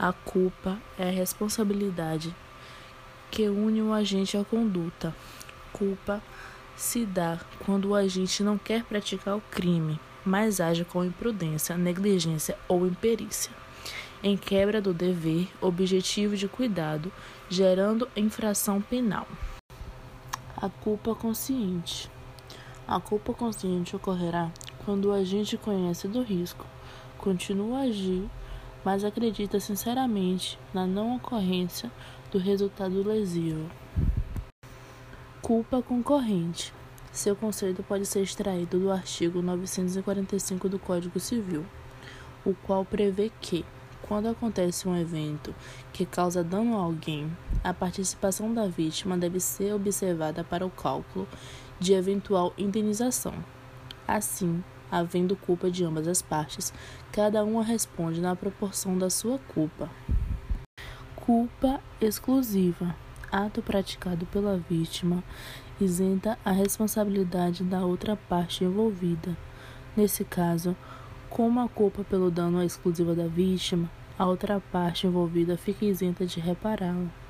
A culpa é a responsabilidade que une o agente à conduta. Culpa se dá quando o agente não quer praticar o crime, mas age com imprudência, negligência ou imperícia, em quebra do dever objetivo de cuidado, gerando infração penal. A culpa consciente. A culpa consciente ocorrerá quando o agente conhece do risco, continua a agir mas acredita sinceramente na não ocorrência do resultado lesivo. Culpa concorrente. Seu conceito pode ser extraído do artigo 945 do Código Civil, o qual prevê que, quando acontece um evento que causa dano a alguém, a participação da vítima deve ser observada para o cálculo de eventual indenização. Assim, havendo culpa de ambas as partes, cada uma responde na proporção da sua culpa. Culpa exclusiva. Ato praticado pela vítima isenta a responsabilidade da outra parte envolvida. Nesse caso, como a culpa pelo dano é exclusiva da vítima, a outra parte envolvida fica isenta de repará-la.